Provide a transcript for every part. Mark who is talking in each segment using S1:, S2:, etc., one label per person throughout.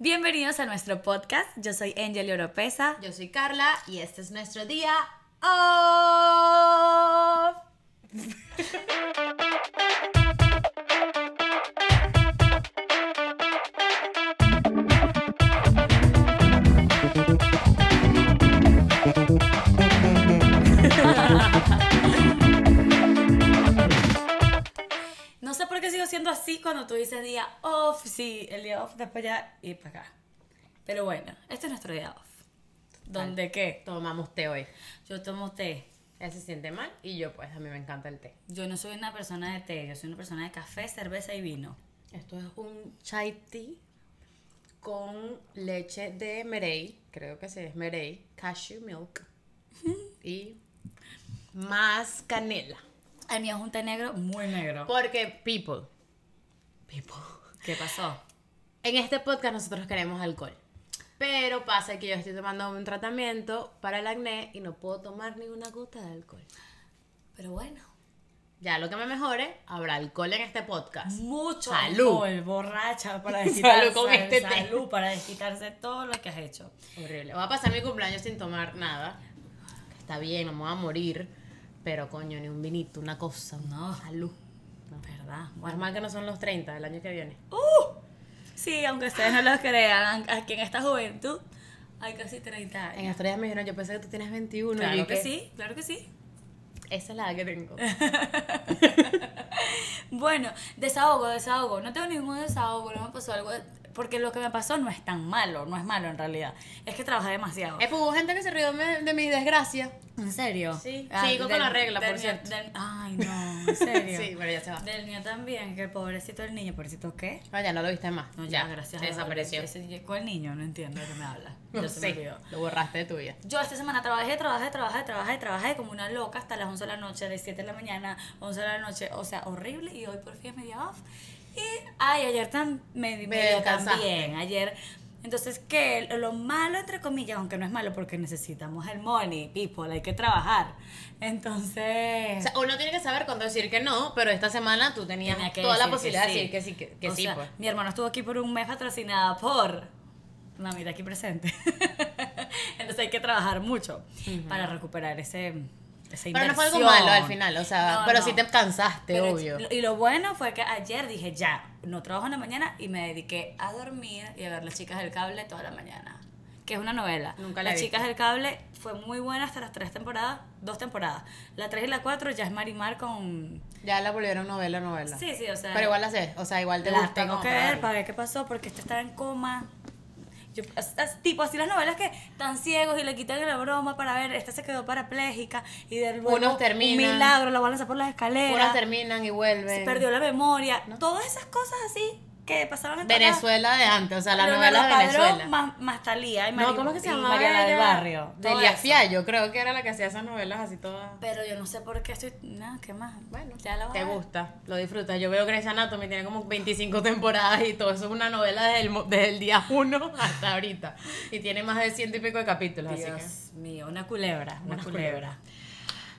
S1: Bienvenidos a nuestro podcast. Yo soy Angel Oropesa.
S2: Yo soy Carla y este es nuestro día off.
S1: siendo así cuando tú dices día off. Sí, el día off después ya ir para acá. Pero bueno, este es nuestro día off. ¿Dónde qué?
S2: Tomamos té hoy.
S1: Yo tomo té.
S2: Él se siente mal y yo pues a mí me encanta el té.
S1: Yo no soy una persona de té, yo soy una persona de café, cerveza y vino.
S2: Esto es un chai tea con leche de merey, creo que sí es merey, cashew milk y más canela.
S1: El mío es un té negro muy negro.
S2: Porque people,
S1: ¿Qué pasó?
S2: en este podcast nosotros queremos alcohol. Pero pasa que yo estoy tomando un tratamiento para el acné y no puedo tomar ni una gota de alcohol.
S1: Pero bueno.
S2: Ya lo que me mejore, habrá alcohol en este podcast.
S1: Mucho
S2: Salud.
S1: alcohol, borracha para desquitarse.
S2: Salud con este té.
S1: salud para desquitarse todo lo que has hecho.
S2: Horrible. Voy a pasar mi cumpleaños sin tomar nada. Está bien, no me voy a morir. Pero coño, ni un vinito, una cosa.
S1: No.
S2: Salud.
S1: ¿Verdad?
S2: Más mal que no son los 30 del año que viene.
S1: Sí, aunque ustedes no lo crean, aquí en esta juventud hay casi 30 años.
S2: En días me dijeron, yo pensé que tú tienes 21. y
S1: Claro que
S2: que-
S1: sí, claro que sí.
S2: Esa es la edad que tengo.
S1: Bueno, desahogo, desahogo. No tengo ningún desahogo, no me pasó algo. Porque lo que me pasó no es tan malo, no es malo en realidad. Es que trabajé demasiado.
S2: Eh, pues hubo gente que se rió de, mi desgracia.
S1: ¿En serio?
S2: Sí. Sigo con la regla, por cierto.
S1: del- ay, no, en serio.
S2: Sí, pero ya se va.
S1: Del mío también, que el pobrecito del niño, pobrecito qué?
S2: No, ya no lo viste más.
S1: No, ya, gracias
S2: Se desapareció.
S1: ¿Cuál niño? No entiendo de qué me habla.
S2: No
S1: Ya se me
S2: sé,
S1: olvidó.
S2: lo borraste de tu vida.
S1: Yo esta semana trabajé, trabajé, trabajé, trabajé, trabajé como una loca hasta las 11 de la noche, de 7 de la mañana, 11 de la noche, o sea, horrible. Y hoy por fin es media off. Y, ay, ayer me,
S2: Me
S1: también, ayer. Entonces, que lo malo, entre comillas, aunque no es malo porque necesitamos el money, people, hay que trabajar. Entonces...
S2: O sea, uno tiene que saber cuándo decir que no, pero esta semana tú tenías
S1: Tenía
S2: toda la posibilidad de decir que sí, que, que
S1: O
S2: sí,
S1: sea,
S2: pues.
S1: Mi hermano estuvo aquí por un mes patrocinada por mamita aquí presente. Entonces hay que trabajar mucho para recuperar ese, esa
S2: Pero no fue algo malo al final, o sea,
S1: No,
S2: pero
S1: no.
S2: sí te cansaste,
S1: Pero-
S2: obvio.
S1: Y lo bueno fue que ayer dije ya, no trabajo en la mañana y me dediqué a dormir y a ver Las Chicas del Cable toda la mañana. Que es una novela.
S2: Nunca la
S1: Las. Chicas del Cable fue muy buena hasta las tres temporadas, dos temporadas. La tres y la cuatro ya es Marimar con...
S2: Ya la volvieron novela, novela.
S1: Sí, sí, o sea...
S2: Pero igual la sé, o sea, igual te
S1: la
S2: gusta.
S1: tengo que ver para ver qué pasó porque este estaba en coma. Yo, es tipo así las novelas que están ciegos y le quitan la broma para ver, esta se quedó parapléjica y de luego
S2: Unos
S1: un
S2: terminan.
S1: milagro la van a lanzar por las escaleras.
S2: Unas terminan y vuelven.
S1: se perdió la memoria, todas esas cosas así que pasaban en
S2: Venezuela de antes, o sea, la novela de Venezuela.
S1: Más, más Talía y
S2: No, ¿cómo es que se llamaba
S1: Mariana del? Barrio.
S2: Delia
S1: eso.
S2: Fiallo, creo que era la que hacía esas novelas así todas.
S1: Pero yo no sé por qué estoy. Nada, ¿qué más?
S2: Bueno,
S1: ya la voy
S2: te gusta, lo disfrutas. Yo veo Grey's Anatomy, tiene como 25 temporadas y todo eso es una novela desde el, mo- desde el día 1 hasta ahorita. Y tiene más de ciento y pico de capítulos, así que...
S1: Dios mío, una culebra, una,
S2: Una
S1: culebra.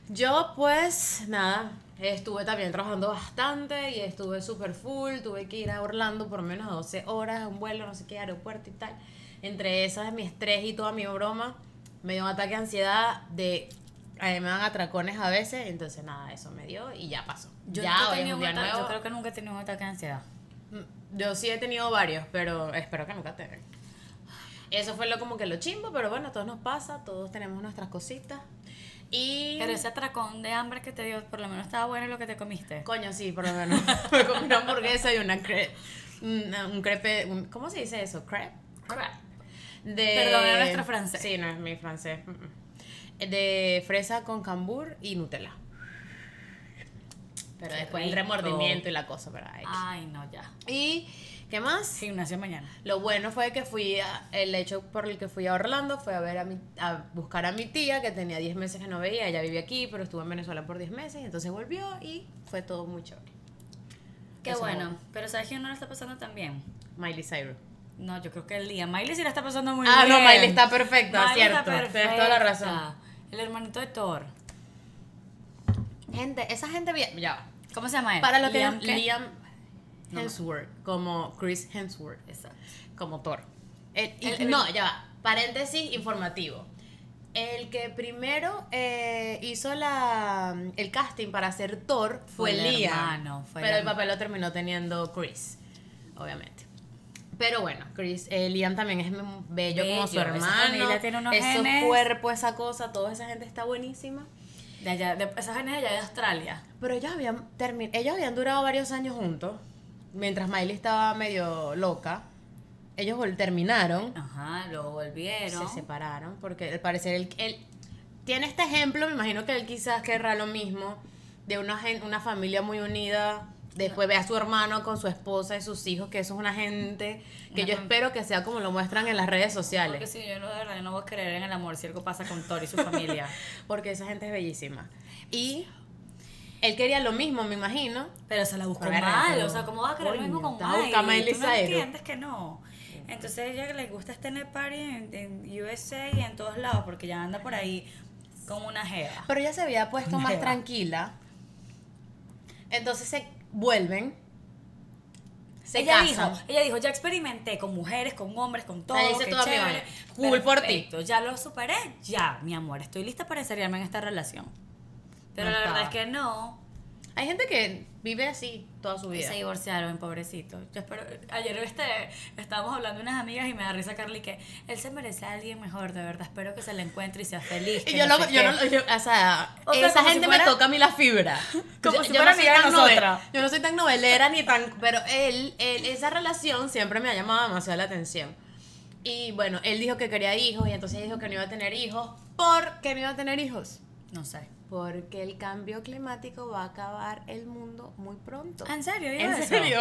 S2: Yo pues nada, estuve también trabajando bastante y estuve súper full, tuve que ir a Orlando por menos de 12 horas, un vuelo, no sé qué, aeropuerto y tal. Entre esas, mi estrés y toda mi broma, me dio un ataque de ansiedad de... A mí me dan atracones a veces, entonces nada, eso me dio y ya pasó.
S1: Yo,
S2: ya
S1: nunca he tenido
S2: un
S1: ataque- yo creo que nunca he tenido un ataque de ansiedad.
S2: Mm, Yo sí he tenido varios, pero espero que nunca tengan. Eso fue lo como que lo chimbo, pero bueno, a todos nos pasa, todos tenemos nuestras cositas. Y...
S1: Pero ese atracón de hambre que te dio, por lo menos estaba bueno lo que te comiste.
S2: Coño, sí, por lo menos. Me comí una hamburguesa y una crepe. Un crepe. un- ¿Cómo se dice eso? Crepe. De,
S1: Perdón, era nuestro francés.
S2: Sí, no es mi francés. De fresa con cambur y Nutella. Pero
S1: Qué
S2: después el remordimiento y la cosa, pero ay.
S1: Ay, no, ya.
S2: Y, ¿qué más?
S1: Gimnasio mañana.
S2: Lo bueno fue que fui a- el hecho por el que fui a Orlando fue a ver a mi, a buscar a mi tía que tenía 10 meses que no veía, ella vivía aquí, pero estuvo en Venezuela por 10 meses, entonces volvió y fue todo muy chévere.
S1: Qué
S2: Eso
S1: bueno.
S2: no.
S1: Pero ¿sabes quién no la está pasando tan bien?
S2: Miley Cyrus.
S1: No, yo creo que el día. Miley sí la está pasando muy
S2: Ah,
S1: bien.
S2: no, Miley está perfecta,
S1: Miley está
S2: cierto. Tienes toda la razón.
S1: El hermanito de Thor.
S2: Gente, esa gente bien, ya.
S1: ¿Cómo se llama él?
S2: Para lo que
S1: Liam. No.
S2: Hemsworth, como Chris Hemsworth,
S1: Exacto.
S2: como Thor. El- y-
S1: El- el-
S2: no, ya va. Paréntesis informativo. El que primero eh, hizo la, el casting para hacer Thor fue,
S1: Fue
S2: Liam.
S1: hermano, fue el
S2: pero el papel lo terminó teniendo Chris, obviamente. Pero bueno, Chris, eh, Liam también es bello, como su
S1: esa
S2: hermano.
S1: familia tiene unos
S2: Esos
S1: genes.
S2: cuerpos, esa cosa, toda esa gente está buenísima.
S1: De allá, de esas genes de allá de Australia.
S2: Pero ellos habían, ellos habían durado varios años juntos, mientras Miley estaba medio loca. Ellos terminaron,
S1: Ajá, luego volvieron.
S2: se separaron, porque al parecer él, él tiene este ejemplo, me imagino que él quizás querrá lo mismo, de una, una familia muy unida. Después ve a su hermano con su esposa y sus hijos, que eso es una gente que yo espero que sea como lo muestran en las redes
S1: Porque
S2: sociales.
S1: si yo no, de verdad, yo no voy a creer en el amor si algo pasa con Thor y su familia.
S2: Porque esa gente es bellísima. Y él quería lo mismo, me imagino.
S1: Pero se la buscó
S2: Pero,
S1: mal, o sea, ¿cómo va a querer lo mismo con
S2: vas
S1: Miley? ¿Tú no entiendes que no? Entonces a ella le gusta tener party en, en USA y en todos lados porque ya anda por ahí como una jeva.
S2: Pero ella se había puesto más
S1: Jeva.
S2: tranquila. Entonces se vuelven. Se
S1: ella
S2: casan.
S1: dijo, ella dijo, ya experimenté con mujeres, con hombres, con todo.
S2: Hice mi
S1: chévere.
S2: Cool por ti.
S1: Ya lo superé, ya, mi amor, estoy lista para enseriarme en esta relación. Pero
S2: No
S1: la verdad es que no.
S2: Hay gente que vive así toda su
S1: Y
S2: vida.
S1: se divorciaron, pobrecito. Yo espero, ayer este, estábamos hablando unas amigas y me da risa Carly que él se merece a alguien mejor, de verdad. Espero que se le encuentre y sea feliz.
S2: Y yo,
S1: no
S2: lo, yo no, yo- o sea,
S1: O sea,
S2: esa
S1: si
S2: gente
S1: fuera-
S2: me toca a mí la fibra.
S1: Como
S2: Yo-
S1: si
S2: yo
S1: fuera amiga de nosotras.
S2: yo no soy tan novelera ni tan, pero él, él, esa relación siempre me ha llamado demasiado la atención. Y bueno, él dijo que quería hijos y entonces dijo que no iba a tener hijos. ¿Por qué no iba a tener hijos?
S1: No sé.
S2: Porque el cambio climático va a acabar el mundo muy pronto.
S1: ¿En serio? ¿Dijo
S2: ¿En
S1: eso?
S2: serio?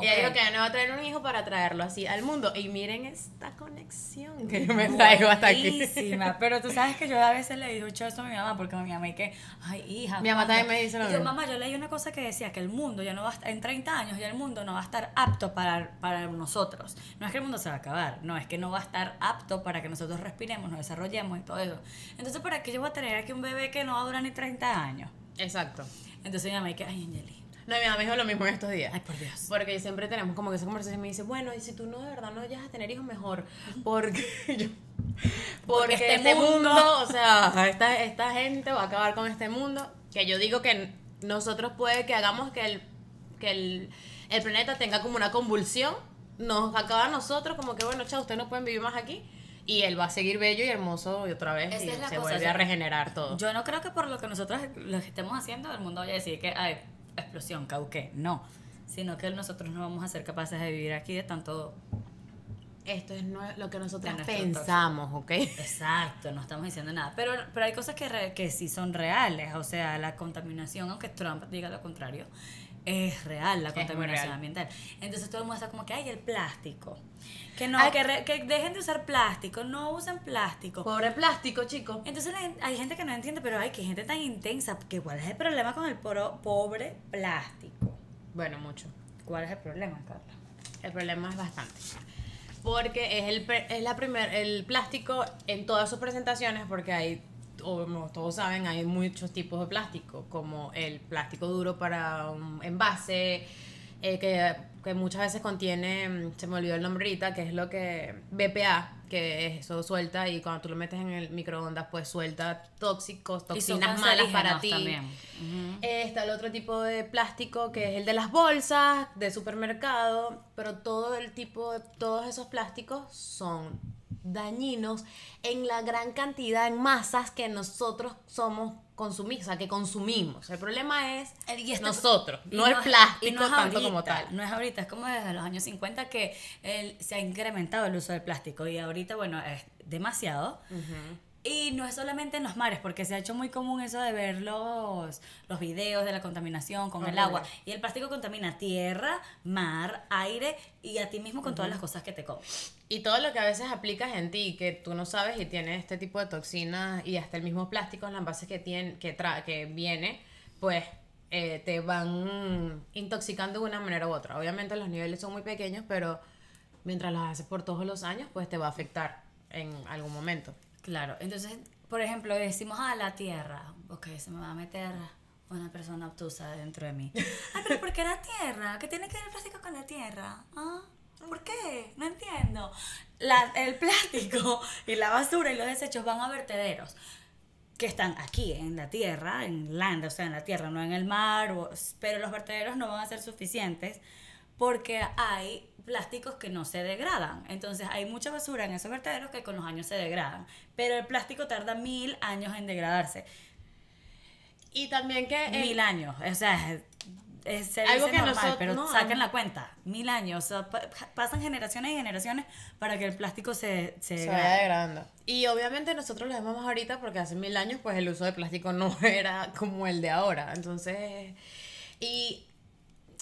S2: Y ella dijo que no va a traer un hijo para traerlo así al mundo. Y miren esta conexión que yo me traigo hasta aquí.
S1: Pero tú sabes que yo a veces le digo mucho eso a mi mamá porque mi mamá y que, ay, hija.
S2: Mi mamá también me dice lo
S1: Y yo,
S2: mismo.
S1: mamá, yo leí una cosa que decía que el mundo ya no va a estar, en 30 años ya el mundo no va a estar apto para, para nosotros. No es que el mundo se va a acabar, no, es que no va a estar apto para que nosotros respiremos, nos desarrollemos y todo eso. Entonces, ¿para qué yo voy a tener aquí un bebé que no va a durar ni 30 años?
S2: Exacto.
S1: Entonces mi mamá y que, ay, Angeli,
S2: No, mi mamá me dijo lo mismo en estos días.
S1: ay, por Dios.
S2: Porque siempre tenemos como que esa conversación y me dice, bueno, y si tú no de verdad no llegas a tener hijos mejor, porque yo, porque,
S1: este
S2: este,
S1: mundo-
S2: mundo, o sea, esta, esta gente va a acabar con este mundo, que yo digo que nosotros puede que hagamos que el, que el, el planeta tenga como una convulsión, nos acaba a nosotros como que, bueno, chao, ustedes no pueden vivir más aquí, y él va a seguir bello y hermoso y otra vez
S1: Esa
S2: y se
S1: cosa,
S2: vuelve
S1: o sea,
S2: a regenerar todo.
S1: Yo no creo que por lo que nosotros lo que estemos haciendo, el mundo vaya a decir que, ay, explosión, cauqué. No. Sino que nosotros no vamos a ser capaces de vivir aquí de tanto.
S2: Esto es no- lo que nosotros pensamos, ¿ok?
S1: Exacto, no estamos diciendo nada. Pero, pero hay cosas que, re- que sí son reales. O sea, la contaminación, aunque Trump diga lo contrario, es real la contaminación
S2: real.
S1: ambiental. Entonces todo el mundo está como que, ay, el plástico. Que no,
S2: Ay.
S1: que, re- que dejen de usar plástico, no usen plástico.
S2: Pobre plástico, chicos.
S1: Entonces hay gente que no entiende, pero hay que gente tan intensa, que ¿cuál es el problema con el poro- pobre plástico?
S2: Bueno, mucho.
S1: ¿Cuál es el problema, Carla?
S2: El problema es bastante. Porque es el, es la primer, el plástico en todas sus presentaciones, porque hay, como todos saben, hay muchos tipos de plástico, como el plástico duro para un envase, eh, que, que muchas veces contiene, mm, se me olvidó el nombre ahorita, que es lo que, BPA, que eso suelta y cuando tú lo metes en el microondas, pues suelta tóxicos, toxinas malas para ti.
S1: Ujú.
S2: Eh, Está el otro tipo de plástico que es el de las bolsas de supermercado, pero todo el tipo de todos esos plásticos son dañinos en la gran cantidad en masas que nosotros somos consumimos, o sea, que consumimos. El problema es
S1: El- y este-
S2: nosotros,
S1: y
S2: no el
S1: es-
S2: plástico
S1: y no es
S2: tanto como tal.
S1: No es ahorita, es como desde los años 50 que el- se ha incrementado el uso del plástico y ahorita, bueno, es demasiado. Y no es solamente en los mares, porque se ha hecho muy común eso de ver los, los videos de la contaminación con el
S2: Horrible.
S1: agua. Y el plástico contamina tierra, mar, aire y a ti mismo con todas las cosas que te comes.
S2: Y todo lo que a veces aplicas en ti, que tú no sabes y tiene este tipo de toxinas y hasta el mismo plástico en las envases que, tiene, que, tra que viene, pues eh, te van intoxicando de una manera u otra. Obviamente los niveles son muy pequeños, pero mientras los haces por todos los años, pues te va a afectar en algún momento.
S1: Claro, entonces, por ejemplo, decimos a la tierra, ok, se me va a meter una persona obtusa dentro de mí. Ay, pero ¿por qué la tierra? ¿Qué tiene que ver el plástico con la tierra? ¿Ah? ¿Por qué? No entiendo. La- el plástico y la basura y los desechos van a vertederos que están aquí en la tierra, en land, o sea, en la tierra, no en el mar, o- pero los vertederos no van a ser suficientes porque hay plásticos que no se degradan. Entonces hay mucha basura en esos vertederos que con los años se degradan. Pero el plástico tarda mil años en degradarse.
S2: Y también que... el-
S1: Mil años. O sea, es,
S2: Algo que
S1: normal,
S2: nosotros-
S1: pero
S2: no,
S1: saquen
S2: no.
S1: la cuenta. Mil años. O sea, pa- pasan generaciones y generaciones para que el plástico se, se,
S2: se vaya degradando. Y obviamente nosotros lo vemos ahorita porque hace mil años pues el uso de plástico no era como el de ahora. Entonces, y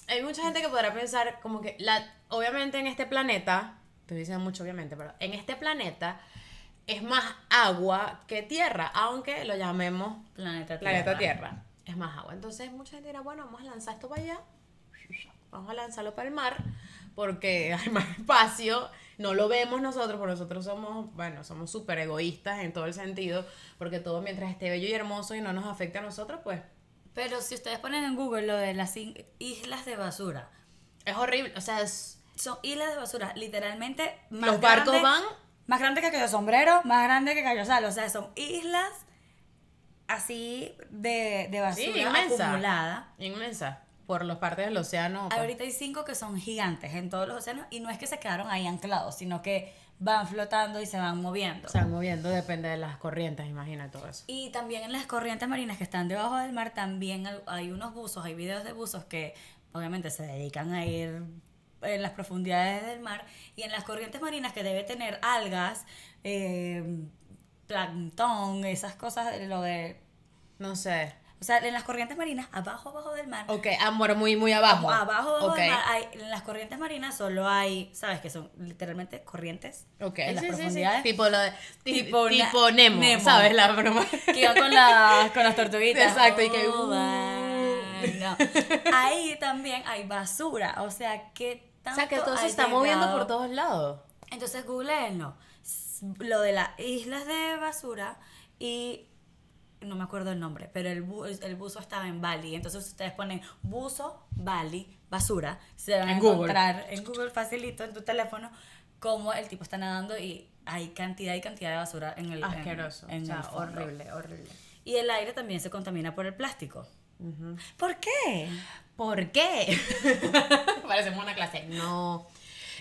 S2: hay mucha gente que podrá pensar como que, la, obviamente en este planeta, estoy diciendo mucho obviamente, pero en este planeta es más agua que tierra, aunque lo llamemos
S1: Planeta Tierra.
S2: planeta Tierra. Es más agua. Entonces mucha gente dirá, bueno, vamos a lanzar esto para allá, vamos a lanzarlo para el mar, porque hay más espacio, no lo vemos nosotros, porque nosotros somos, bueno, somos súper egoístas en todo el sentido, porque todo mientras esté bello y hermoso y no nos afecte a nosotros, pues
S1: Pero si ustedes ponen en Google lo de las islas de basura,
S2: es horrible. O sea, es-
S1: son islas de basura, literalmente más
S2: los barcos
S1: grandes-
S2: van
S1: más grande que Cayo Sombrero, más grande que Cayo Sal, o sea, son islas así de, de basura
S2: sí, inmensa,
S1: acumulada.
S2: inmensa, por las partes del océano.
S1: Ahorita hay cinco que son gigantes en todos los océanos y no es que se quedaron ahí anclados, sino que van flotando y se van moviendo.
S2: Se van moviendo, depende de las corrientes, imagina todo eso.
S1: Y también en las corrientes marinas que están debajo del mar, también hay unos buzos, hay videos de buzos que obviamente se dedican a ir en las profundidades del mar y en las corrientes marinas que debe tener algas, eh, plancton, esas cosas, lo de...
S2: No sé.
S1: O sea, en las corrientes marinas, abajo, abajo del mar,
S2: Ok, amor, muy, muy abajo.
S1: Abajo, abajo del mar, hay- en las corrientes marinas solo hay, ¿sabes? Que son literalmente corrientes
S2: Ok,
S1: en las
S2: sí, sí, sí.
S1: profundidades.
S2: Tipo, lo de, ti-
S1: Tipo
S2: tipo, Nemo,
S1: Nemo.
S2: ¿sabes? La broma.
S1: Que iban con, las con las tortuguitas.
S2: Exacto, y que,
S1: Oh,
S2: uh.
S1: bueno. Ahí también hay basura. O sea, que
S2: o sea, que todo se está moviendo por todos lados.
S1: Entonces, googleenlo. Lo de las islas de basura y. No me acuerdo el nombre, pero el, bu- el buzo estaba en Bali. Entonces, ustedes ponen buzo, Bali, basura. Se van a
S2: En Google.
S1: encontrar en Google facilito en tu teléfono cómo el tipo está nadando y hay cantidad y cantidad de basura en el.
S2: Asqueroso.
S1: en
S2: o sea,
S1: el
S2: horrible, horrible.
S1: Y el aire también se contamina por el plástico. ¿Por qué?
S2: ¿Por qué? Parecemos una clase. No.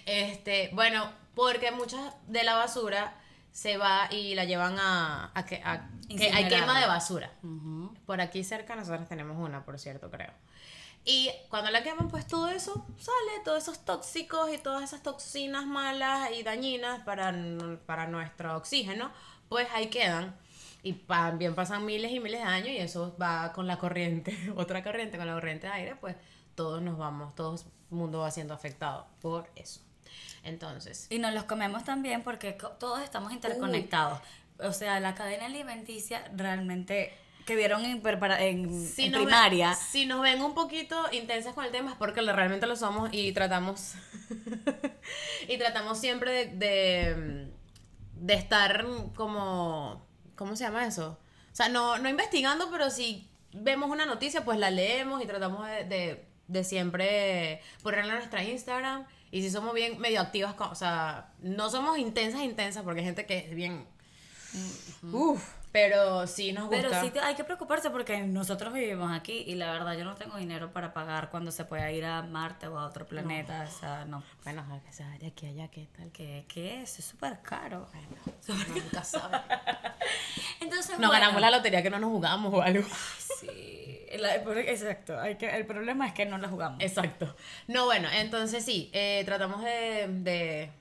S2: Este, bueno, porque mucha de la basura se va y la llevan a, a que, a- que hay quema de basura. Por aquí cerca nosotros tenemos una, por cierto, creo. Y cuando la queman, pues todo eso sale, todos esos tóxicos y todas esas toxinas malas y dañinas para, para nuestro oxígeno, pues ahí quedan. Y también pasan miles y miles de años y eso va con la corriente, otra corriente, con la corriente de aire, pues todos nos vamos, todo el mundo va siendo afectado por eso. Entonces,
S1: Y nos los comemos también porque todos estamos interconectados. O sea, la cadena alimenticia realmente que vieron en, prepara- en,
S2: si
S1: en
S2: nos ven-
S1: primaria.
S2: si nos ven un poquito intensas con el tema es porque realmente lo somos y tratamos y tratamos siempre de, de, de estar como ¿cómo se llama eso? O sea, no, no investigando, pero si vemos una noticia, pues la leemos y tratamos de, de, de siempre ponerla en nuestra Instagram. Y si somos bien medio activas, o sea, no somos intensas, intensas, porque hay gente que es bien... Uf, pero sí nos gusta.
S1: Pero sí te- hay que preocuparse porque nosotros vivimos aquí y la verdad yo no tengo dinero para pagar cuando se pueda ir a Marte o a otro planeta. O sea, no.
S2: Bueno, a que se vaya de aquí allá, ¿qué tal?
S1: ¿Qué, qué es? Es súper caro.
S2: Bueno, nunca sabe.
S1: Entonces,
S2: Nos
S1: bueno,
S2: ganamos la lotería que no nos jugamos o algo.
S1: Sí, la- exacto. Hay que, el problema es que no la jugamos.
S2: Exacto. No, bueno, entonces sí, eh, tratamos de... de...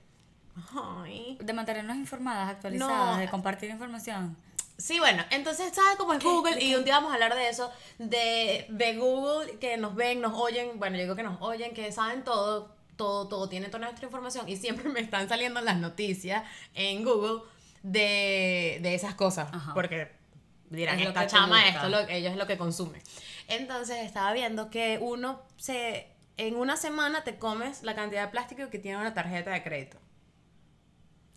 S2: Ay.
S1: De mantenernos informadas, actualizadas,
S2: No.
S1: de compartir información.
S2: Sí, bueno, entonces, ¿sabes cómo es Google? Y un día vamos a hablar de eso, de, de Google, que nos ven, nos oyen, bueno, yo digo que nos oyen, que saben todo, todo, todo, tienen toda nuestra información y siempre me están saliendo las noticias en Google de, de esas cosas,
S1: Ajá.
S2: porque dirán,
S1: Es
S2: esta
S1: que
S2: chama, esto, lo, ellos es lo que consumen. Entonces, estaba viendo que uno se, en una semana te comes la cantidad de plástico que tiene una tarjeta de crédito.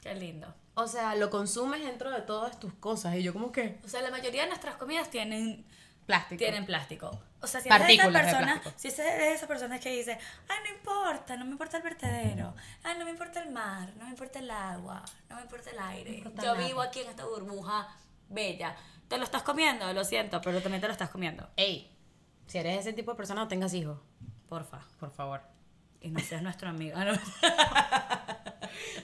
S1: Qué lindo.
S2: O sea, lo consumes dentro de todas tus cosas y yo como que...
S1: O sea, la mayoría de nuestras comidas tienen,
S2: Plástico.
S1: tienen plástico. O sea, si eres de esa
S2: Partículas de
S1: persona,
S2: plástico.
S1: si eres de esas personas que dice, ay, no importa, no me importa el vertedero, ay, no me importa el mar, no me importa el agua, no me importa el aire,
S2: importa
S1: yo
S2: nada".
S1: vivo aquí en esta burbuja bella. Te lo estás comiendo, lo siento, pero también te lo estás comiendo.
S2: Ey, si eres ese tipo de persona, no tengas hijos,
S1: Porfa.
S2: por favor.
S1: Y no seas nuestro amigo. Ah, no.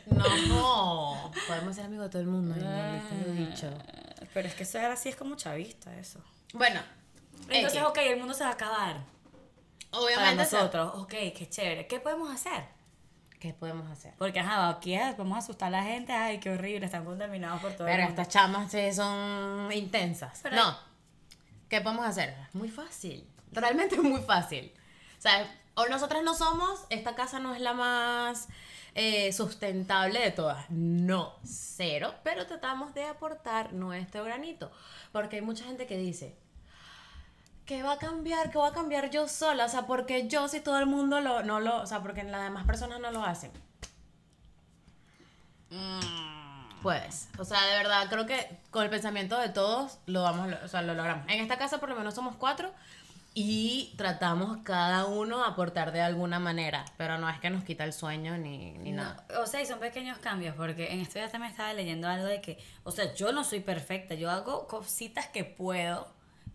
S2: No, podemos ser amigos de todo el mundo. Te lo he dicho.
S1: Pero es que eso ahora sí es como chavista, eso.
S2: Bueno,
S1: Entonces, ok, el mundo se va a acabar. Para
S2: obviamente se-
S1: nosotros, ok, qué chévere. ¿Qué podemos hacer?
S2: ¿Qué podemos hacer?
S1: Porque, ajá, aquí ah, vamos a asustar a la gente. Ay, qué horrible, están contaminados por todo. el
S2: Pero
S1: mundo.
S2: estas chamas sí son intensas.
S1: Pero-
S2: no. ¿Qué podemos hacer? Muy fácil. Realmente es muy fácil. O sea, o nosotras no somos, esta casa no es la más eh, sustentable de todas. No, cero. Pero tratamos de aportar nuestro granito. Porque hay mucha gente que dice, ¿qué va a cambiar? ¿Qué va a cambiar yo sola? O sea, porque yo si todo el mundo lo, no lo, o sea, porque las demás personas no lo hacen. Pues, o sea, de verdad, creo que con el pensamiento de todos lo vamos, o sea, lo logramos. En esta casa por lo menos somos cuatro y tratamos cada uno a aportar de alguna manera, pero no es que nos quita el sueño ni, ni
S1: No,
S2: nada.
S1: o sea, y son pequeños cambios, porque en estos días también estaba leyendo algo de que, o sea, yo no soy perfecta, yo hago cositas que puedo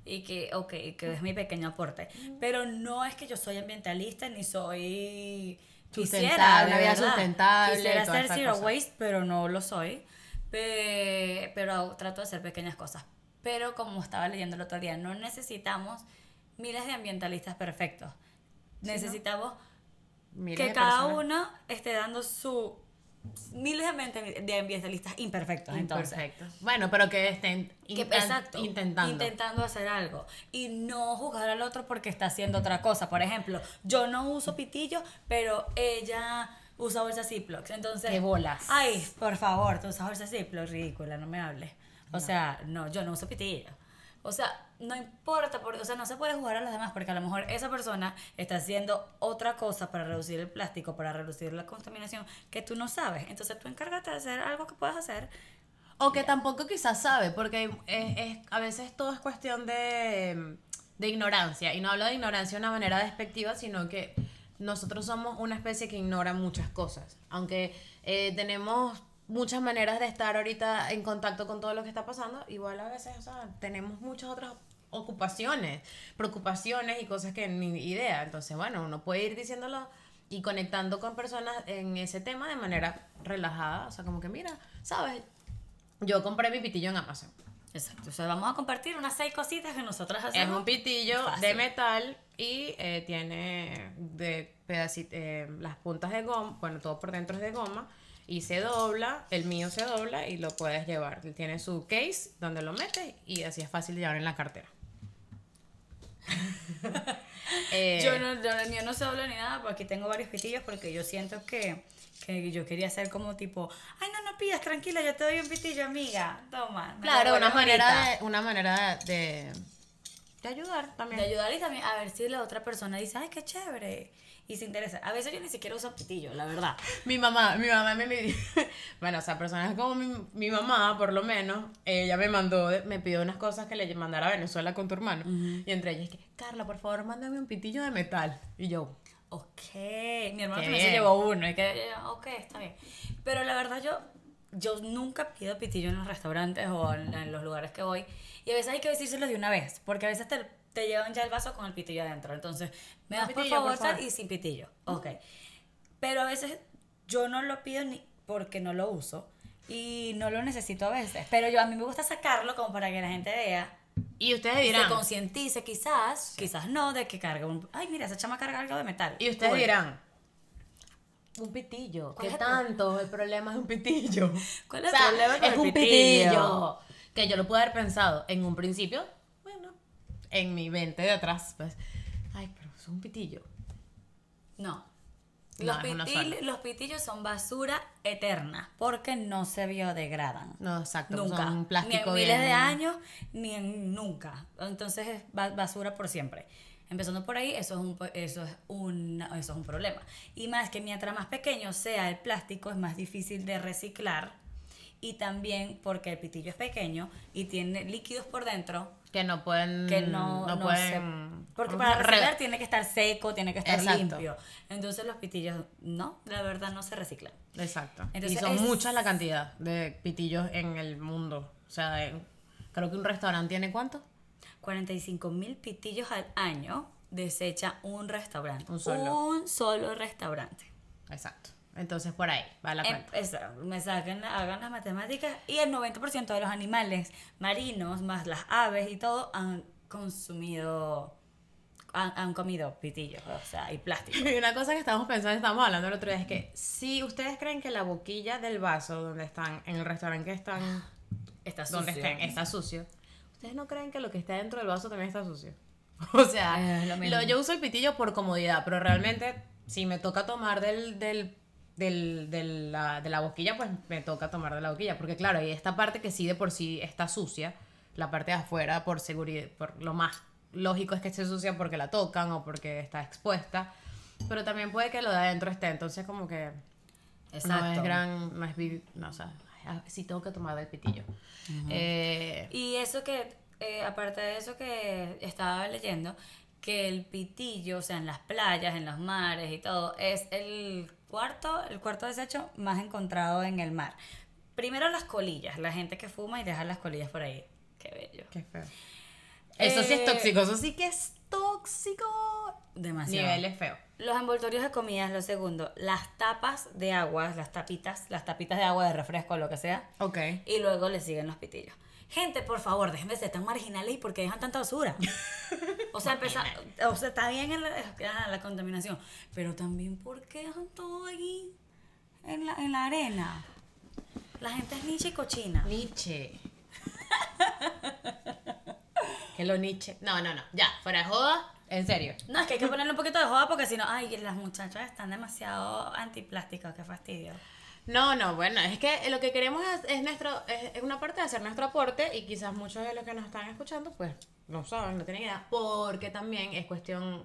S1: y que, ok, que es mi pequeño aporte, pero no es que yo soy ambientalista ni soy... Quisiera,
S2: una vida sustentable,
S1: Quisiera ser zero
S2: cosa.
S1: waste, pero no lo soy. Pe- Pero trato de hacer pequeñas cosas. Pero como estaba leyendo el otro día, no necesitamos miles de ambientalistas perfectos. Necesitamos que cada
S2: personas.
S1: uno esté dando su miles de ambientalistas imperfectos entonces.
S2: Imperfectos. Bueno, pero que estén
S1: que, exacto,
S2: intentando.
S1: intentando hacer algo. Y no juzgar al otro porque está haciendo otra cosa. Por ejemplo yo no uso pitillo pero ella usa bolsas Ziploc. Entonces
S2: Qué bolas.
S1: ay por favor tú usas bolsas Ziploc ridícula no me hables. O sea no yo no uso pitillo o sea, no importa, porque, o sea, no se puede jugar a los demás porque a lo mejor esa persona está haciendo otra cosa para reducir el plástico, para reducir la contaminación que tú no sabes. Entonces tú encárgate de hacer algo que puedas hacer.
S2: O que tampoco quizás sabe, porque es, es- a veces todo es cuestión de, de ignorancia. Y no hablo de ignorancia de una manera despectiva, sino que nosotros somos una especie que ignora muchas cosas. Aunque eh, tenemos muchas maneras de estar ahorita en contacto con todo lo que está pasando, igual a veces, o sea, tenemos muchas otras ocupaciones, preocupaciones y cosas que ni idea. Entonces, bueno, uno puede ir diciéndolo y conectando con personas en ese tema de manera relajada. O sea, como que mira, ¿sabes? Yo compré mi pitillo en Amazon.
S1: Exacto. O sea, vamos a compartir unas seis cositas que nosotras
S2: Es
S1: hacemos.
S2: un pitillo
S1: Fácil.
S2: de metal y eh, tiene de pedacit- eh, las puntas de goma, bueno, todo por dentro es de goma y se dobla, el mío se dobla y lo puedes llevar. Tiene su case donde lo metes y así es fácil de llevar en la cartera. Eh,
S1: Yo no, yo, el mío no se dobla ni nada, porque aquí tengo varios pitillos porque yo siento que, que yo quería ser como tipo, ay, no, no pidas, tranquila, yo te doy un pitillo, amiga. Toma.
S2: claro, una manera,
S1: ahorita".
S2: de, una manera de, de ayudar también.
S1: De ayudar y también a ver si la otra persona dice, ay, qué chévere. Y se interesa. A veces yo ni siquiera uso pitillo, la verdad.
S2: Mi mamá, mi mamá me, me- bueno, o sea, personas como mi, mi mamá, por lo menos, ella me mandó, me pidió unas cosas que le mandara a Venezuela con tu hermano. Y entre ellas, que, Carla, por favor, mándame un pitillo de metal. Y yo,
S1: Ok, mi hermano también se llevó uno. Y que, ok, está bien. Pero la verdad yo, yo nunca pido pitillo en los restaurantes o en, en los lugares que voy. Y a veces hay que decírselo de una vez, porque a veces te, te llevan ya el vaso con el pitillo adentro. Entonces, me
S2: Un
S1: das por
S2: pitillo,
S1: favor,
S2: por favor.
S1: y sin pitillo. Ok. Pero a veces yo no lo pido ni porque no lo uso. Y no lo necesito a veces. Pero yo a mí me gusta sacarlo como para que la gente vea
S2: y ustedes
S1: y se
S2: dirán,
S1: concientice quizás, quizás no, de que carga un... Ay, mira, esa chama carga algo de metal.
S2: y ustedes dirán, un pitillo,
S1: ¿Cuál
S2: ¿qué
S1: es el
S2: tanto? El problema es un pitillo.
S1: ¿Cuál es
S2: O sea,
S1: el problema
S2: es
S1: el
S2: un
S1: pitillo?
S2: pitillo. Que yo lo pude haber pensado en un principio, en mi mente de atrás, pues, ay, pero es un pitillo.
S1: No. Los, pitil- pitillos son basura eterna porque no se biodegradan.
S2: No, exacto,
S1: Nunca.
S2: son un plástico
S1: ni en miles
S2: bien-
S1: de años, ni en nunca. Entonces es ba- basura por siempre. Empezando por ahí, eso es, un, eso, es un, eso es un problema. Y más que mientras más pequeño sea el plástico, es más difícil de reciclar y también porque el pitillo es pequeño y tiene líquidos por dentro
S2: Que no pueden.
S1: que no, no
S2: pueden.
S1: se- porque
S2: ¿cómo
S1: para reciclar tiene que estar seco, tiene que estar
S2: Exacto.
S1: limpio. Entonces los pitillos no, la verdad no se reciclan.
S2: Exacto.
S1: Entonces
S2: y son
S1: es-
S2: muchas la cantidad de pitillos en el mundo. O sea, en- creo que un restaurante tiene cuánto?
S1: 45 mil pitillos al año desecha un restaurante.
S2: Un solo.
S1: Un solo restaurante.
S2: Exacto. Entonces por ahí va la
S1: Em,
S2: cuenta.
S1: eso, me hagan las matemáticas y el 90% de los animales marinos, más las aves y todo, han consumido, han, han comido pitillos, o sea, y plástico.
S2: Y una cosa que estamos pensando, estamos hablando el otro día, es que si ustedes creen que la boquilla del vaso donde están, en el restaurante que están,
S1: Está
S2: donde
S1: sucio.
S2: estén, está sucio, ¿ustedes no creen que lo que está dentro del vaso también está sucio? O sea,
S1: lo
S2: lo- yo uso el pitillo por comodidad, pero realmente si me toca tomar del, del, del- de, la, de la boquilla, pues me toca tomar de la boquilla, porque claro, hay esta parte que sí de por sí está sucia, la parte de afuera por seguridad, por lo más lógico es que esté sucia porque la tocan o porque está expuesta, pero también puede que lo de adentro esté, entonces como que no
S1: Exacto.
S2: es gran, no es no, o sea, ay, sí tengo que tomar del pitillo. Eh,
S1: Y eso que, eh, aparte de eso que estaba leyendo, que el pitillo, o sea, en las playas, en los mares y todo, es el cuarto, el cuarto desecho más encontrado en el mar. Primero las colillas, la gente que fuma y deja las colillas por ahí. Qué bello.
S2: Qué feo. Eso sí es
S1: Eh,
S2: tóxico, eso sí que es tóxico.
S1: Demasiado.
S2: Nivel es feo.
S1: Los envoltorios de comidas, lo segundo. Las tapas de agua, las tapitas, las tapitas de agua, de refresco, lo que sea.
S2: Ok.
S1: Y luego le siguen los pitillos. Gente, por favor, dejen de ser tan marginales y por qué dejan tanta basura. O sea, empezar, o sea, está bien en la, la contaminación, pero también por qué dejan todo ahí en la, en la arena. La gente es niche y cochina.
S2: Nietzsche. que lo Nietzsche. No, no, no. Ya, fuera de joda. En serio.
S1: No, es que hay que ponerle un poquito de joda porque si no, ay, las muchachas están demasiado antiplásticas, qué fastidio.
S2: No, no, bueno, es que lo que queremos es, es nuestro, es, es una parte de hacer nuestro aporte y quizás muchos de los que nos están escuchando, pues no saben, no tienen idea, porque también es cuestión,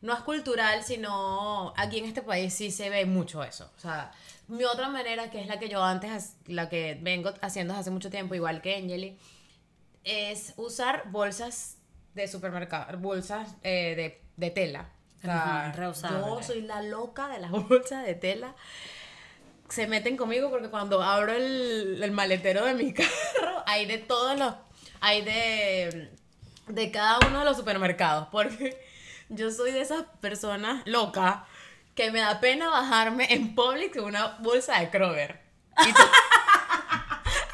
S2: no es cultural, sino aquí en este país sí se ve mucho eso. O sea, mi otra manera, que es la que yo antes, la que vengo haciendo hace mucho tiempo, igual que Angeli, es usar bolsas de supermercado, bolsas eh, de, de tela. O sea, yo soy la loca de las bolsas de tela se meten conmigo porque cuando abro el, el maletero de mi carro hay de todos los hay de de cada uno de los supermercados porque yo soy de esas personas locas que me da pena bajarme en Publix con una bolsa de Kroger Y tú-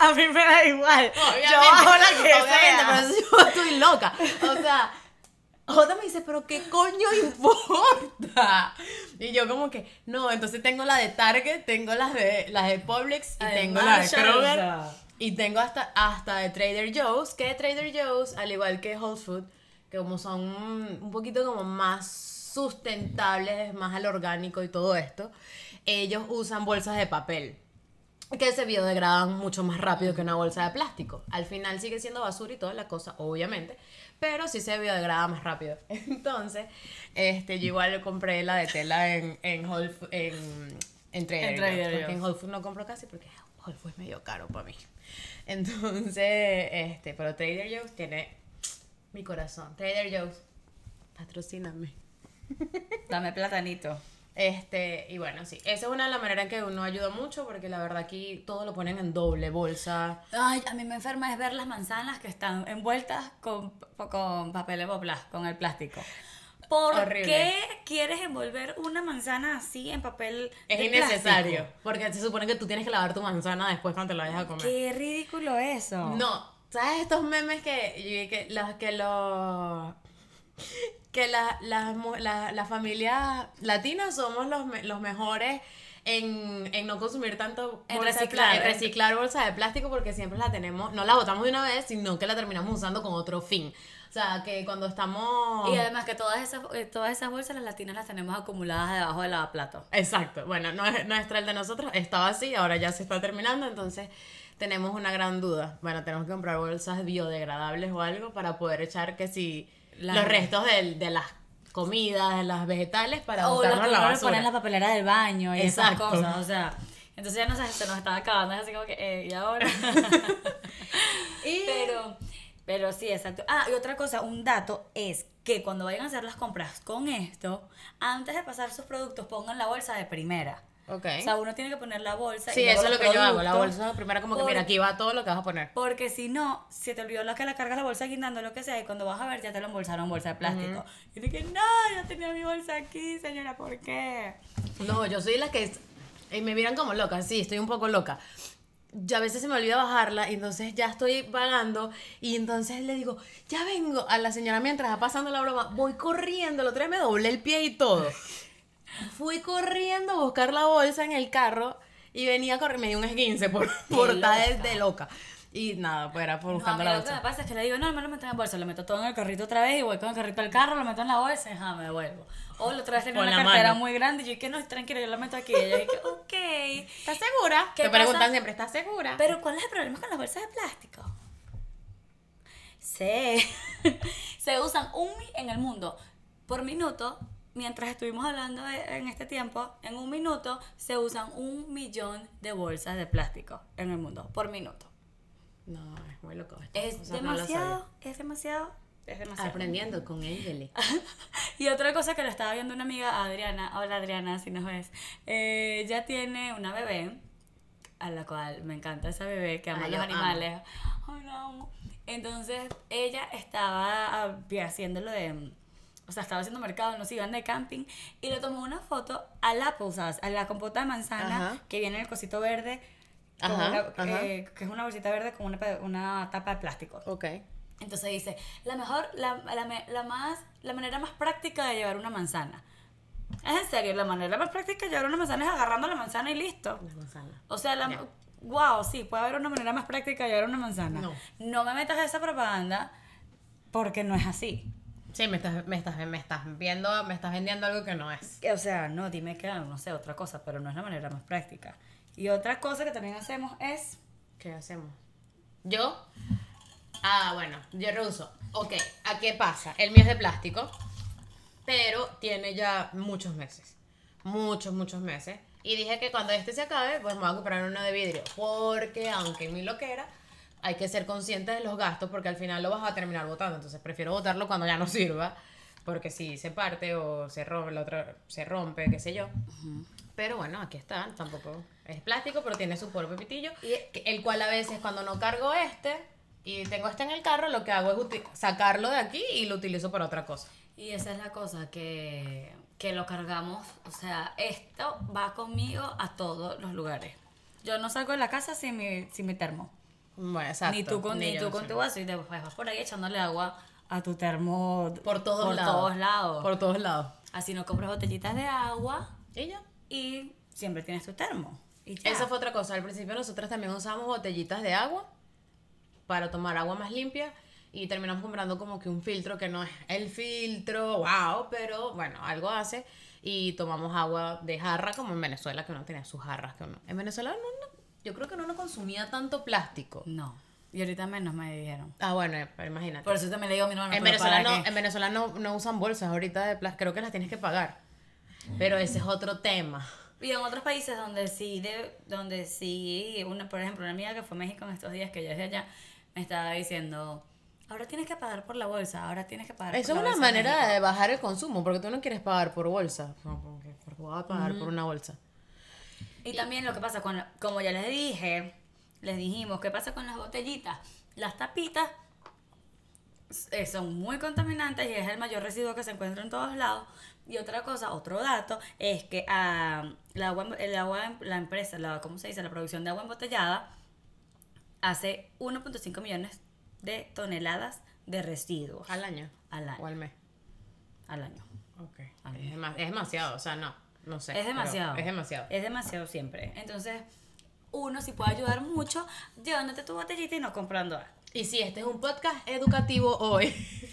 S1: A mí me da igual.
S2: Obviamente,
S1: yo bajo la que
S2: obviamente,
S1: sea.
S2: pero yo estoy loca. O sea, Jota me dice, pero ¿qué coño importa? Y yo como que, no, entonces tengo la de Target, tengo las de, las de Publix y
S1: de
S2: tengo la de Kroger. Y tengo hasta, hasta de Trader Joe's, que Trader Joe's, al igual que Whole Food, que como son un poquito como más sustentables, más al orgánico y todo esto, ellos usan bolsas de papel que se biodegradan mucho más rápido que una bolsa de plástico. Al final sigue siendo basura y toda la cosa, obviamente, pero sí se biodegrada más rápido. Entonces, este, yo igual compré la de tela en, en Whole en, en Trader,
S1: En Trader
S2: porque en Whole Food no compro casi porque Whole Food es medio caro para mí. Entonces, este, pero Trader Joe's tiene mi corazón. Trader Joe's, patrocíname.
S1: Dame platanito.
S2: Este, y bueno, sí, esa es una de las maneras en que uno ayuda mucho porque la verdad aquí todo lo ponen en doble bolsa.
S1: Ay, a mí me enferma es ver las manzanas que están envueltas con, con papel epoplas, con el plástico. ¿Por
S2: Horrible.
S1: qué quieres envolver una manzana así en papel
S2: Es
S1: de
S2: innecesario,
S1: plástico?
S2: porque se supone que tú tienes que lavar tu manzana después cuando te la vayas a comer.
S1: Qué ridículo eso.
S2: No, ¿sabes estos memes que, que los que los que la- las mu- la- las familias latinas somos los, me- los mejores en, en no consumir tanto
S1: En
S2: bolsa
S1: reciclar,
S2: en reciclar bolsa de plástico porque siempre la tenemos, no la botamos de una vez, sino que la terminamos usando con otro fin. O sea, que cuando estamos...
S1: Y además que todas esas, eh, todas esas bolsas las latinas las tenemos acumuladas debajo del lavaplato.
S2: Exacto, bueno, no es- nuestra, el de nosotros estaba así, ahora ya se está terminando, entonces tenemos una gran duda. Bueno, tenemos que comprar bolsas biodegradables o algo para poder echar que si Los restos del- de, las comidas, de las vegetales, para
S1: O lo que
S2: la
S1: uno le
S2: basura.
S1: pone en la papelera del baño y esas
S2: Exacto.
S1: cosas. O sea, Entonces ya no sé, se nos estaba acabando, es así como que, eh, ¿y ahora?
S2: Y-
S1: pero, pero sí, exacto. Ah, y otra cosa, un dato es que cuando vayan a hacer las compras con esto, antes de pasar sus productos, pongan la bolsa de primera.
S2: Ok.
S1: O sea, uno tiene que poner la bolsa.
S2: Sí, eso es lo que yo hago. La bolsa primero como que, mira, aquí va todo lo que vas a poner.
S1: Porque si no, si te olvidó la que la cargas la bolsa guindando, lo que sea, y cuando vas a ver ya te lo embolsaron bolsa de plástico. Y dije, no, yo tenía mi bolsa aquí, señora, ¿por qué?
S2: No, yo soy la que... es- Y me miran como loca, sí, estoy un poco loca. Ya a veces se me olvida bajarla y entonces ya estoy vagando y entonces le digo, ya vengo a la señora mientras va pasando la broma, voy corriendo, el otro día me doblé el pie y todo. Fui corriendo a buscar la bolsa en el carro y venía corriendo, me dio un esguince por, por estar de,
S1: loca.
S2: Y nada, pues era por
S1: No,
S2: buscando
S1: a mí
S2: la
S1: lo que me
S2: bolsa.
S1: pasa es que le digo, no, me lo meto en la bolsa, lo meto todo en el carrito otra vez y voy con el carrito al carro, lo meto en la bolsa y ja, me devuelvo. O la otra vez tenía
S2: Con
S1: una cartera
S2: mano.
S1: muy grande y yo dije, no, tranquila, yo la meto aquí. Y ella dije, ok.
S2: ¿Estás segura?
S1: ¿Qué
S2: Te
S1: pasa?
S2: preguntan siempre, ¿estás segura?
S1: Pero ¿cuál es el problema con las bolsas de plástico? Se, se usan un mi- en el mundo por minuto. Mientras estuvimos hablando de- en este tiempo, en un minuto se usan un millón de bolsas de plástico en el mundo por minuto.
S2: No, es muy loco. esto.
S1: Es
S2: O sea, no
S1: demasiado, es demasiado, es demasiado.
S2: Aprendiendo con Angeli.
S1: Y otra cosa que lo estaba viendo una amiga, Adriana, hola Adriana, si nos ves, eh, ella tiene una bebé, a la cual me encanta esa bebé, que ama
S2: Ay,
S1: los
S2: yo amo.
S1: animales. Amo. Entonces, ella estaba ah, haciendo lo de, o sea, estaba haciendo mercado, no sé, iban de camping, y le tomó una foto al applesauce, a la compota de manzana,
S2: Ajá.
S1: que viene en el cosito verde,
S2: Ajá,
S1: una-
S2: ajá.
S1: eh, que es una bolsita verde con una, una tapa de plástico.
S2: Ok.
S1: Entonces dice, la mejor, la, la, la más, la manera más práctica de llevar una manzana. Es en serio, la manera más práctica de llevar una manzana es agarrando la manzana y listo.
S2: La manzana.
S1: O sea, la,
S2: Ya.
S1: wow, sí, puede haber una manera más práctica de llevar una manzana.
S2: No.
S1: No me metas esa propaganda porque no es así.
S2: Sí, me estás, me estás, me estás viendo, me estás vendiendo algo que no es.
S1: O sea, no, dime que, no sé, otra cosa, pero no es la manera más práctica. Y otra cosa que también hacemos es,
S2: ¿Qué hacemos? Yo. Ah, bueno, yo reuso. Ok, ¿a qué pasa? El mío es de plástico, pero tiene ya muchos meses. Muchos, muchos meses. Y dije que cuando este se acabe, pues me voy a comprar uno de vidrio. Porque, aunque mi loquera, hay que ser consciente de los gastos porque al final lo vas a terminar botando. Entonces prefiero botarlo cuando ya no sirva. Porque si se parte o se rompe, la otra se rompe, qué sé yo. Pero bueno, aquí está, tampoco es plástico, pero tiene su polvo pitillo,
S1: Y-
S2: que- el cual a veces cuando no cargo este y tengo este en el carro, lo que hago es sacarlo de aquí y lo utilizo para otra cosa.
S1: Y esa es la cosa, que, que lo cargamos, o sea, esto va conmigo a todos los lugares. Yo no salgo de la casa sin mi, sin mi termo.
S2: Bueno, exacto.
S1: ni tú con, ni
S2: yo
S1: tú con tu vaso y después vas por ahí echándole agua a tu termo
S2: Por todos
S1: por
S2: lados.
S1: todos lados.
S2: Por todos lados.
S1: Así no compras botellitas de agua
S2: Y ya.
S1: y siempre tienes tu termo. Y ya.
S2: Esa fue otra cosa. Al principio nosotros también usamos botellitas de agua para tomar agua más limpia y terminamos comprando como que un filtro que no es el filtro, wow, pero bueno, algo hace y tomamos agua de jarra como en Venezuela que uno tenía sus jarras que uno. En Venezuela no, no- yo creo que uno no consumía tanto plástico.
S1: No. Y ahorita menos me dijeron.
S2: Ah, bueno, eh, pero imagínate.
S1: Por eso también le digo a mi hermano.
S2: en
S1: "Pero
S2: Venezuela,
S1: ¿para
S2: no,
S1: qué?".
S2: en Venezuela no, no usan bolsas ahorita de plástico, creo que las tienes que pagar. Pero ese es otro tema.
S1: Y en otros países donde sí, de, donde sí, una, por ejemplo, una amiga que fue a México en estos días, que yo desde allá, me estaba diciendo, ahora tienes que pagar por la bolsa, ahora tienes que pagar
S2: Eso
S1: por
S2: es
S1: la
S2: una manera
S1: México".
S2: de bajar el consumo, porque tú no quieres pagar por bolsa. No, porque, porque voy a pagar por una bolsa.
S1: Y también lo que pasa con, la- como ya les dije, les dijimos, ¿qué pasa con las botellitas? Las tapitas eh, son muy contaminantes y es el mayor residuo que se encuentra en todos lados. Y otra cosa, otro dato, es que ah, la agua, el agua, la empresa, la, ¿cómo se dice? La producción de agua embotellada hace 1.5 millones de toneladas de residuos
S2: ¿Al año?
S1: al año.
S2: ¿O al mes?
S1: Al año.
S2: Ok. Es demasiado, o sea, no. No sé.
S1: Es demasiado.
S2: Es demasiado.
S1: Es demasiado siempre. Entonces, uno sí puede ayudar mucho llevándote tu botellita y no comprando algo.
S2: Y sí, este es un podcast educativo hoy.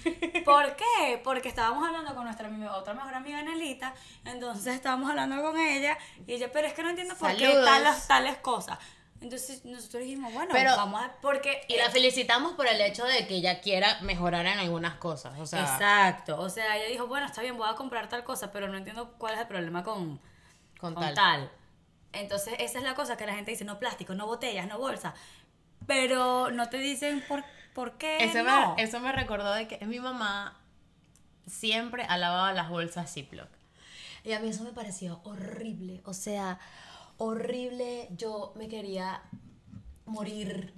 S1: ¿Por qué? Porque estábamos hablando con nuestra otra mejor amiga Nelita, entonces estábamos hablando con ella y ella, pero es que no entiendo por qué tales, tales cosas. Entonces nosotros dijimos, bueno,
S2: Pero-
S1: vamos a... Porque...
S2: Y la felicitamos por el hecho de que ella quiera mejorar en algunas cosas. O sea,
S1: Exacto. O sea, ella dijo, bueno, está bien, voy a comprar tal cosa, pero no entiendo cuál es el problema con,
S2: con
S1: con
S2: tal.
S1: tal. Entonces, esa es la cosa que la gente dice, no plástico, no botellas, no bolsa. Pero no te dicen por, por qué
S2: Eso,
S1: no.
S2: me, eso me recordó de que mi mamá siempre alababa las bolsas Ziploc. Y a mí eso me pareció horrible. O sea, horrible. Yo me quería morir.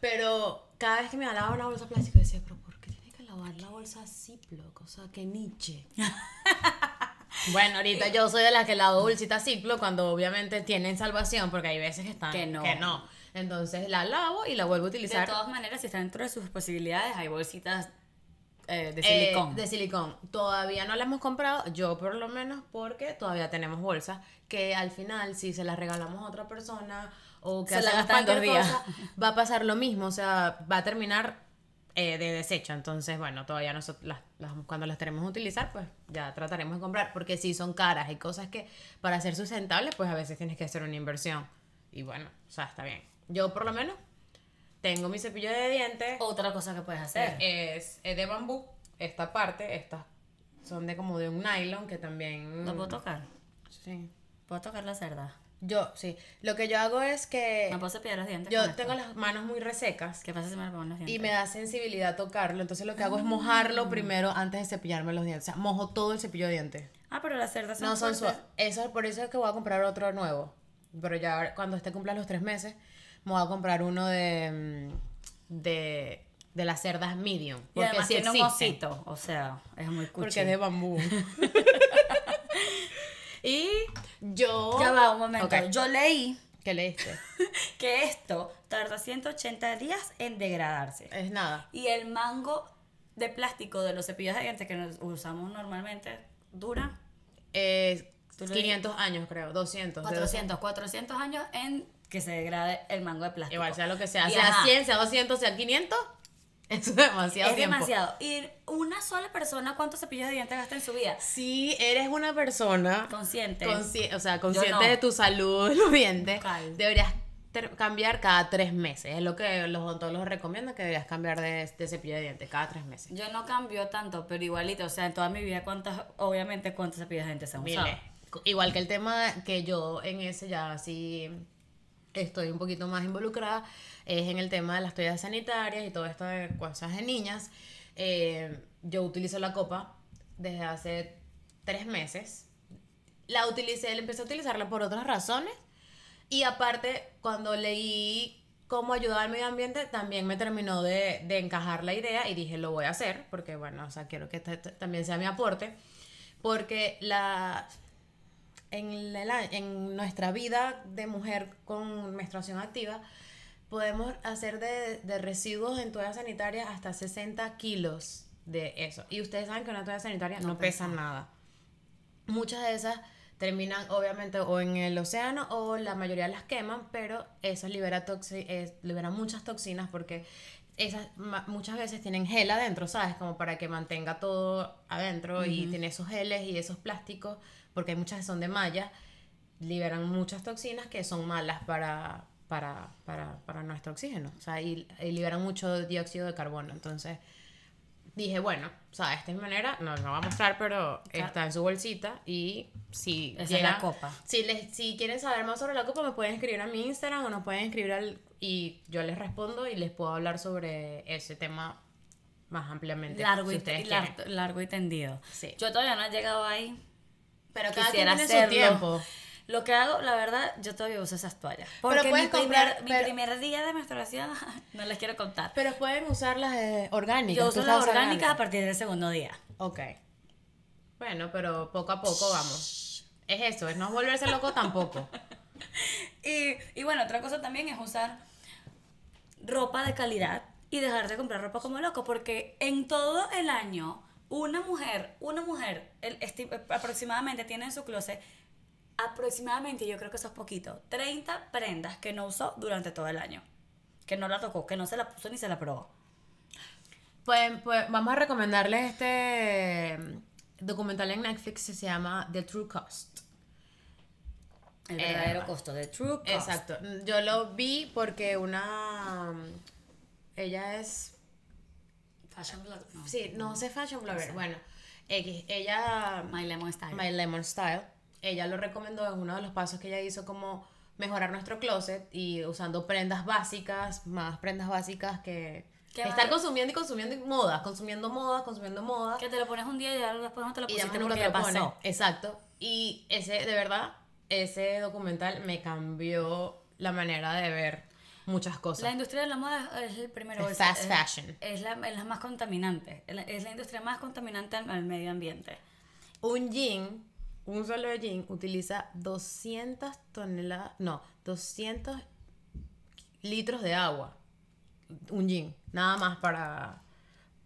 S2: Pero cada vez que me alababa una bolsa plástica decía, pero ¿por qué tiene que lavar la bolsa Ziploc? O sea, que Nietzsche. Bueno, ahorita yo soy de las que lavo bolsita Ziploc cuando obviamente tienen salvación, porque hay veces que están
S1: Que no.
S2: Entonces la lavo y la vuelvo a
S1: De
S2: utilizar.
S1: todas maneras, si está dentro de sus posibilidades, hay bolsitas eh, de
S2: Eh,
S1: silicón.
S2: de silicón. Todavía no la hemos comprado, yo por lo menos, porque todavía tenemos bolsas que al final, si se las regalamos a otra persona o que
S1: Se la gastan dos días.
S2: cosa, va a pasar lo mismo, o sea, va a terminar eh, de desecho. Entonces, bueno, todavía nosotros, las, las- cuando las tenemos que utilizar, pues ya trataremos de comprar, porque si son caras y cosas que para ser sustentables, pues a veces tienes que hacer una inversión. Y bueno, o sea, está bien. Yo por lo menos tengo mi cepillo de dientes.
S1: Otra cosa que puedes hacer.
S2: Es, es de bambú, esta parte, estas son de como de un nylon que también...
S1: ¿Lo puedo tocar?
S2: Sí.
S1: ¿Puedo tocar la cerda?
S2: Yo, sí. Lo que yo hago es que
S1: ¿Me puedo cepillar los dientes?
S2: yo tengo las manos muy resecas
S1: ¿Qué pasa si me lo pongo los dientes?
S2: y me da sensibilidad tocarlo, entonces lo que hago es mojarlo primero antes de cepillarme los dientes. O sea, mojo todo el cepillo de dientes.
S1: Ah, pero las cerdas son
S2: No son suaves. Eso, por eso es que voy a comprar otro nuevo. Pero ya cuando esté cumpla los tres meses, me voy a comprar uno de... mm, de de las cerdas medium.
S1: Y
S2: Porque
S1: además
S2: sí
S1: tiene un osito, o sea, es muy cuchi.
S2: Porque es de bambú. y yo.
S1: Ya va, un momento. Yo leí
S2: ¿Qué leíste?
S1: que esto tarda 180 días en degradarse.
S2: Es nada.
S1: Y el mango de plástico de los cepillos de dientes que nos usamos normalmente dura
S2: Eh,
S1: Tú lo
S2: 500 años, creo. 200. de
S1: 400, 400 años en que se degrade el mango de plástico.
S2: Igual sea lo que sea.
S1: Y
S2: Sea
S1: ajá,
S2: 100, sea 200, sea 500. Eso es demasiado
S1: Es
S2: tiempo.
S1: demasiado. Y una sola persona, ¿cuántos cepillos de dientes gasta en su vida?
S2: Si eres una persona
S1: Consciente.
S2: consci- o sea, consciente
S1: no.
S2: de tu salud los dientes,
S1: Bucal.
S2: deberías cambiar cada tres meses. Es lo que los odontólogos recomiendan, que deberías cambiar de, de cepillo de dientes cada tres meses.
S1: Yo no cambio tanto, pero igualito, o sea, en toda mi vida, ¿cuántas, obviamente, cuántos cepillos de dientes se han usado?
S2: Igual que el tema que yo en ese ya sí estoy un poquito más involucrada, es en el tema de las toallas sanitarias y todo esto de cosas de niñas. Eh, yo utilizo la copa desde hace tres meses. La utilicé, empecé a utilizarla por otras razones. Y aparte, cuando leí cómo ayudar al medio ambiente, también me terminó de, de encajar la idea y dije, lo voy a hacer, porque bueno, o sea, quiero que este- este también sea mi aporte. Porque la, en, la- en nuestra vida de mujer con menstruación activa, podemos hacer de, de residuos en toallas sanitarias hasta 60 kilos de eso. Y ustedes saben que una toalla sanitaria no,
S1: No
S2: pesa nada. Muchas de esas terminan obviamente o en el océano o la mayoría las queman, pero esas libera toxi- eh, liberan muchas toxinas porque esas muchas veces tienen gel adentro, ¿sabes? Como para que mantenga todo adentro y tiene esos geles y esos plásticos, porque hay muchas que son de malla, liberan muchas toxinas que son malas para, para, para, para nuestro oxígeno, o sea, y, y liberan mucho dióxido de carbono. Entonces dije, bueno, o sea, esta es mi manera, no lo voy a mostrar, pero está en su bolsita y si
S1: Esa es
S2: llega-
S1: la copa.
S2: Si, les, si quieren saber más sobre la copa, me pueden escribir a mi Instagram o nos pueden escribir al... Y yo les respondo y les puedo hablar sobre ese tema más ampliamente.
S1: Largo,
S2: si
S1: y,
S2: ustedes
S1: y lar-
S2: quieren.
S1: largo y tendido.
S2: Sí.
S1: Yo todavía no he llegado ahí.
S2: Pero cada quien
S1: Quisiera
S2: tiene
S1: hacerlo.
S2: su tiempo.
S1: Lo que hago, la verdad, yo todavía uso esas toallas. Porque mi, primer,
S2: comprar-
S1: mi
S2: pero-
S1: primer día de menstruación, no les quiero contar.
S2: Pero pueden usar las eh, orgánicas.
S1: Yo
S2: ¿Tú
S1: uso las orgánicas a partir del segundo día.
S2: Ok. Bueno, pero poco a poco vamos. Es eso, es no volverse loco tampoco.
S1: Y, y bueno, otra cosa también es usar ropa de calidad y dejar de comprar ropa como loco, porque en todo el año una mujer, una mujer el, esti- aproximadamente tiene en su closet aproximadamente, yo creo que eso es poquito, 30 prendas que no usó durante todo el año, que no la tocó, que no se la puso ni se la probó.
S2: Pues, pues vamos a recomendarles este documental en Netflix que se llama The True Cost.
S1: El
S2: Eh,
S1: verdadero costo de True Cost.
S2: Exacto. Yo lo vi porque una... Ella es...
S1: Fashion blog. No.
S2: Sí, no sé fashion blogger. Bueno, X, ella...
S1: My Lemon Style.
S2: My Lemon Style. ella lo recomendó en uno de los pasos que ella hizo como mejorar nuestro closet y usando prendas básicas, más prendas básicas que
S1: ¿Qué
S2: estar consumiendo y consumiendo modas, consumiendo modas, consumiendo modas.
S1: Que te lo pones un día y ya después no te lo
S2: Y ya
S1: pusiste
S2: nunca te lo
S1: pasó.
S2: pones. Exacto. Y ese, de verdad, ese documental me cambió la manera de ver muchas cosas.
S1: La industria de la moda es el primero.
S2: Fast
S1: es-
S2: fashion.
S1: Es la, es la más contaminante. Es la, es la industria más contaminante al, al medio ambiente.
S2: Un jean, un solo jean, utiliza 200 toneladas, no, 200 litros de agua. Un jean, nada más para,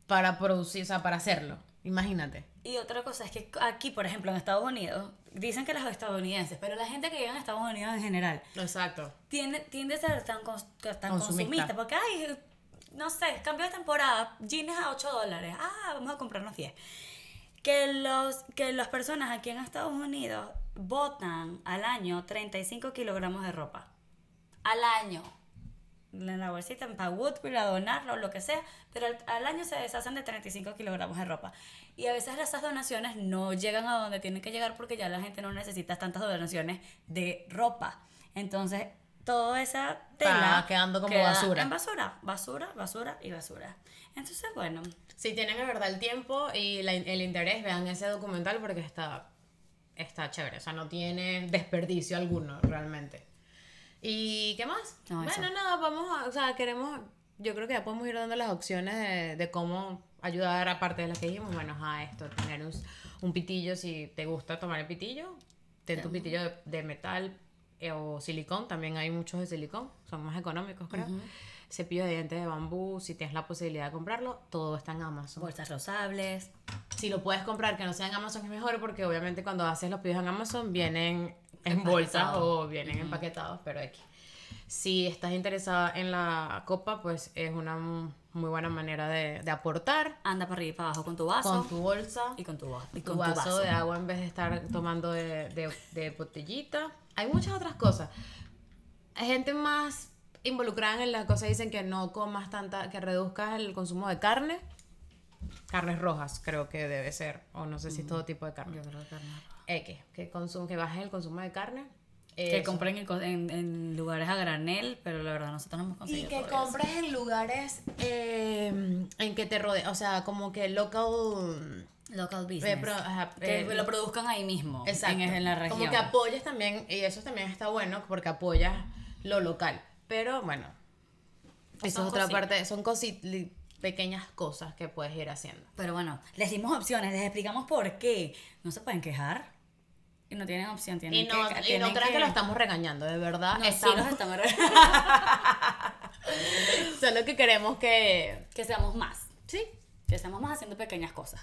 S2: para producir, o sea, para hacerlo. Imagínate.
S1: Y otra cosa es que aquí, por ejemplo, en Estados Unidos, dicen que los estadounidenses, pero la gente que llega a Estados Unidos en general,
S2: Exacto.
S1: tiende, tiende a ser tan, cons- tan
S2: Consumista.
S1: consumista. Porque, ay, no sé, cambio de temporada, jeans a 8 dólares. Ah, vamos a comprarnos 10. Que, los, que las personas aquí en Estados Unidos botan al año 35 kilogramos de ropa. Al año. En la bolsita, para Woodville, a donarlo, lo que sea. Pero al, al año se deshacen de 35 kilogramos de ropa. Y a veces esas donaciones no llegan a donde tienen que llegar porque ya la gente no necesita tantas donaciones de ropa. Entonces, toda esa tela
S2: quedando como
S1: queda
S2: basura.
S1: En basura, basura, basura y basura. Entonces, bueno,
S2: Si tienen de verdad el tiempo y la- el interés, vean ese documental porque está, está chévere. O sea, no tiene desperdicio alguno realmente. ¿Y qué más?
S1: No, eso.
S2: bueno, nada, vamos a, o sea, queremos, yo creo que ya podemos ir dando las opciones de, de cómo ayudar, aparte de las que dijimos, bueno, a esto, tener un, un pitillo, si te gusta tomar el pitillo, ten tu pitillo de, de metal eh, o silicón, también hay muchos de silicón, son más económicos, creo. Cepillo de dientes de bambú, si tienes la posibilidad de comprarlo, todo está en Amazon.
S1: bolsas rosables.
S2: Si lo puedes comprar que no sea en Amazon es mejor porque obviamente cuando haces los pedidos en Amazon vienen en bolsas o vienen empaquetados, pero aquí. Si estás interesada en la copa, pues es una muy buena manera de, de aportar
S1: Anda para arriba y para abajo con tu vaso.
S2: con tu bolsa,
S1: y con tu, va- y
S2: tu
S1: con
S2: vaso,
S1: tu vaso.
S2: de agua en vez de estar tomando de, de- de botellita. Hay muchas otras cosas. Hay gente más involucrada en las cosas, dicen que no comas tanta, que reduzcas el consumo de carne. Carnes rojas, creo que debe ser, o no sé si es todo tipo de carne.
S1: Yo creo que no.
S2: X, que, consum- que bajes el consumo de carne.
S1: Que
S2: Eso.
S1: compren en, en, lugares a granel, pero la verdad nosotros no hemos
S2: Y
S1: conseguido
S2: que
S1: todo eso.
S2: compres en lugares eh, en que te rodeen, o sea, como que local...
S1: Local business.
S2: eh, pro- ajá,
S1: que
S2: eh,
S1: lo produzcan ahí mismo.
S2: Exacto.
S1: En, en la región.
S2: Como que apoyas también, y eso también está bueno porque apoyas lo local. Pero bueno, eso
S1: Son
S2: es otra
S1: cositas.
S2: parte, son cosi- li- pequeñas cosas que puedes ir haciendo.
S1: Pero bueno, les dimos opciones, les explicamos por qué. No se pueden quejar. Y no tienen opción, tienen
S2: Y no,
S1: que...
S2: y no crean que... lo estamos regañando, de verdad.
S1: No, sí,
S2: estamos,
S1: los estamos
S2: Solo que queremos que...
S1: que seamos más.
S2: Sí,
S1: Que seamos más haciendo pequeñas cosas.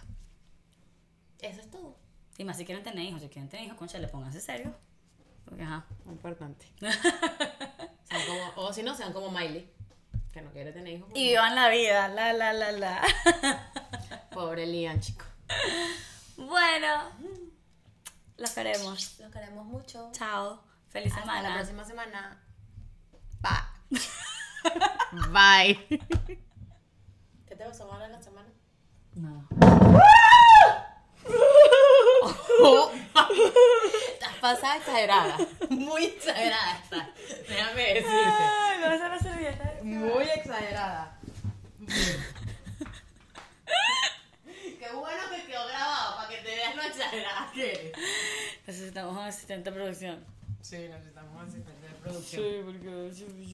S2: eso es todo.
S1: Y más si quieren tener hijos. Si quieren tener hijos, concha, le pónganse serio. Porque, ajá.
S2: Importante. Como- o si no, sean como Miley, que no quiere tener hijos.
S1: Y vivan la vida. La, la, la, la.
S2: Pobre Lian, chico.
S1: bueno. Los queremos.
S2: Los queremos mucho.
S1: Chao. Feliz
S2: Hasta
S1: semana.
S2: la próxima semana. Bye. Bye. ¿Qué te vas a tomar en la semana?
S1: No.
S2: Estás pasada exagerada. Muy exagerada estás. Déjame decirte.
S1: Ay, me vas a la servilleta.
S2: Muy exagerada. Qué bueno que quedó grabado para que te veas lo exagerada que eres.
S1: Necesitamos un asistente de producción.
S2: Sí, necesitamos asistente de producción.
S1: Sí, porque...